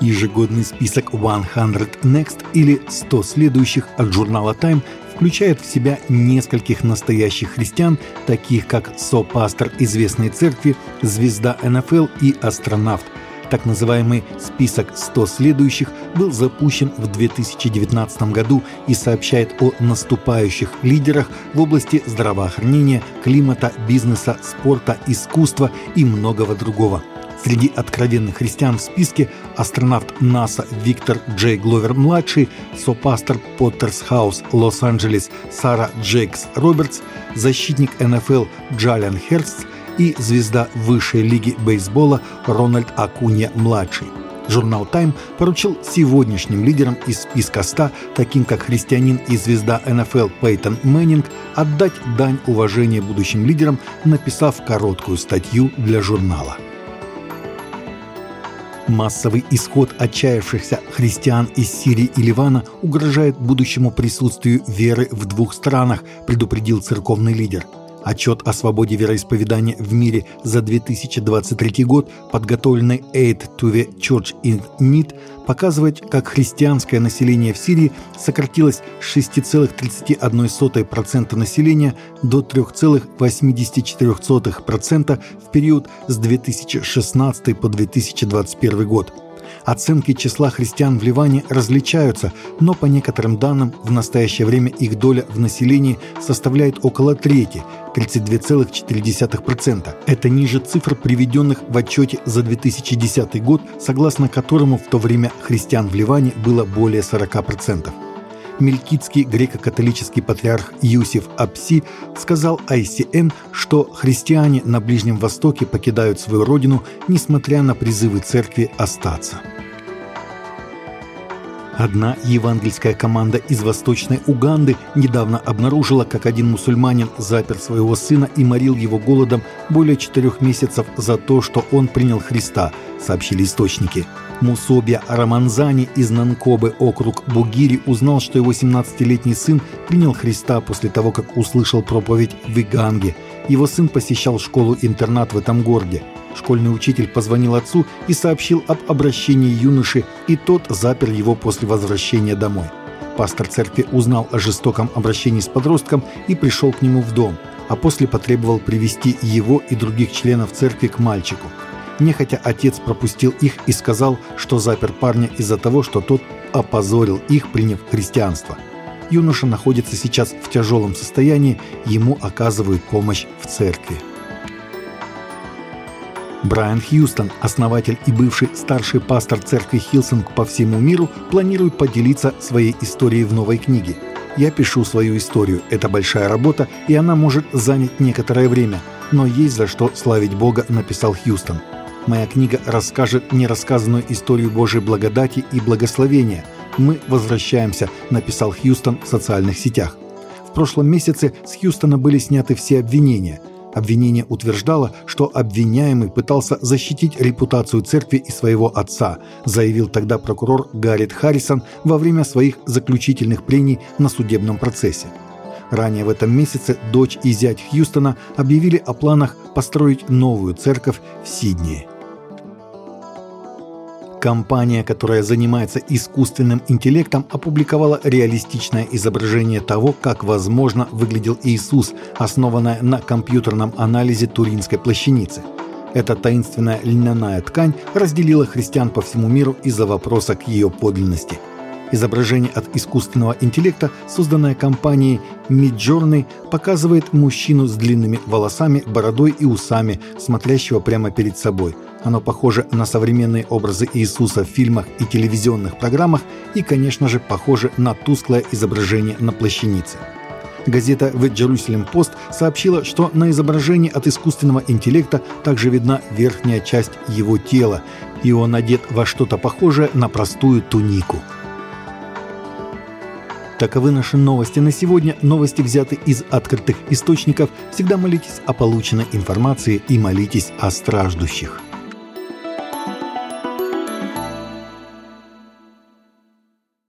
Ежегодный список 100 Next или 100 следующих от журнала Time включает в себя нескольких настоящих христиан, таких как сопастор известной церкви, звезда НФЛ и астронавт. Так называемый «список 100 следующих» был запущен в 2019 году и сообщает о наступающих лидерах в области здравоохранения, климата, бизнеса, спорта, искусства и многого другого – Среди откровенных христиан в списке астронавт НАСА Виктор Джей Гловер-младший, сопастор Поттерс Хаус Лос-Анджелес Сара Джейкс Робертс, защитник НФЛ Джалиан Херст и звезда высшей лиги бейсбола Рональд Акунья-младший. Журнал Time поручил сегодняшним лидерам из списка 100, таким как христианин и звезда НФЛ Пейтон Мэннинг, отдать дань уважения будущим лидерам, написав короткую статью для журнала. Массовый исход отчаявшихся христиан из Сирии и Ливана угрожает будущему присутствию веры в двух странах, предупредил церковный лидер – Отчет о свободе вероисповедания в мире за 2023 год, подготовленный Aid to the Church in Need, показывает, как христианское население в Сирии сократилось с 6,31% населения до 3,84% в период с 2016 по 2021 год. Оценки числа христиан в Ливане различаются, но по некоторым данным в настоящее время их доля в населении составляет около трети – 32,4%. Это ниже цифр, приведенных в отчете за 2010 год, согласно которому в то время христиан в Ливане было более 40%. Мелькитский греко-католический патриарх Юсиф Апси сказал ICN, что христиане на Ближнем Востоке покидают свою родину, несмотря на призывы церкви остаться. Одна евангельская команда из Восточной Уганды недавно обнаружила, как один мусульманин запер своего сына и морил его голодом более четырех месяцев за то, что он принял Христа, сообщили источники. Мусобия Раманзани из Нанкобы, округ Бугири, узнал, что его 17-летний сын принял Христа после того, как услышал проповедь в Иганге. Его сын посещал школу-интернат в этом городе. Школьный учитель позвонил отцу и сообщил об обращении юноши, и тот запер его после возвращения домой. Пастор церкви узнал о жестоком обращении с подростком и пришел к нему в дом, а после потребовал привести его и других членов церкви к мальчику. Нехотя отец пропустил их и сказал, что запер парня из-за того, что тот опозорил их, приняв христианство. Юноша находится сейчас в тяжелом состоянии, ему оказывают помощь в церкви. Брайан Хьюстон, основатель и бывший старший пастор церкви Хилсонг по всему миру, планирует поделиться своей историей в новой книге. «Я пишу свою историю. Это большая работа, и она может занять некоторое время. Но есть за что славить Бога», — написал Хьюстон. «Моя книга расскажет нерассказанную историю Божьей благодати и благословения. Мы возвращаемся», — написал Хьюстон в социальных сетях. В прошлом месяце с Хьюстона были сняты все обвинения — Обвинение утверждало, что обвиняемый пытался защитить репутацию церкви и своего отца, заявил тогда прокурор Гаррит Харрисон во время своих заключительных прений на судебном процессе. Ранее в этом месяце дочь и зять Хьюстона объявили о планах построить новую церковь в Сиднее. Компания, которая занимается искусственным интеллектом, опубликовала реалистичное изображение того, как, возможно, выглядел Иисус, основанное на компьютерном анализе Туринской плащаницы. Эта таинственная льняная ткань разделила христиан по всему миру из-за вопроса к ее подлинности – Изображение от искусственного интеллекта, созданное компанией Midjourney, показывает мужчину с длинными волосами, бородой и усами, смотрящего прямо перед собой – оно похоже на современные образы Иисуса в фильмах и телевизионных программах и, конечно же, похоже на тусклое изображение на плащанице. Газета The Jerusalem Post сообщила, что на изображении от искусственного интеллекта также видна верхняя часть его тела, и он одет во что-то похожее на простую тунику. Таковы наши новости на сегодня. Новости взяты из открытых источников. Всегда молитесь о полученной информации и молитесь о страждущих.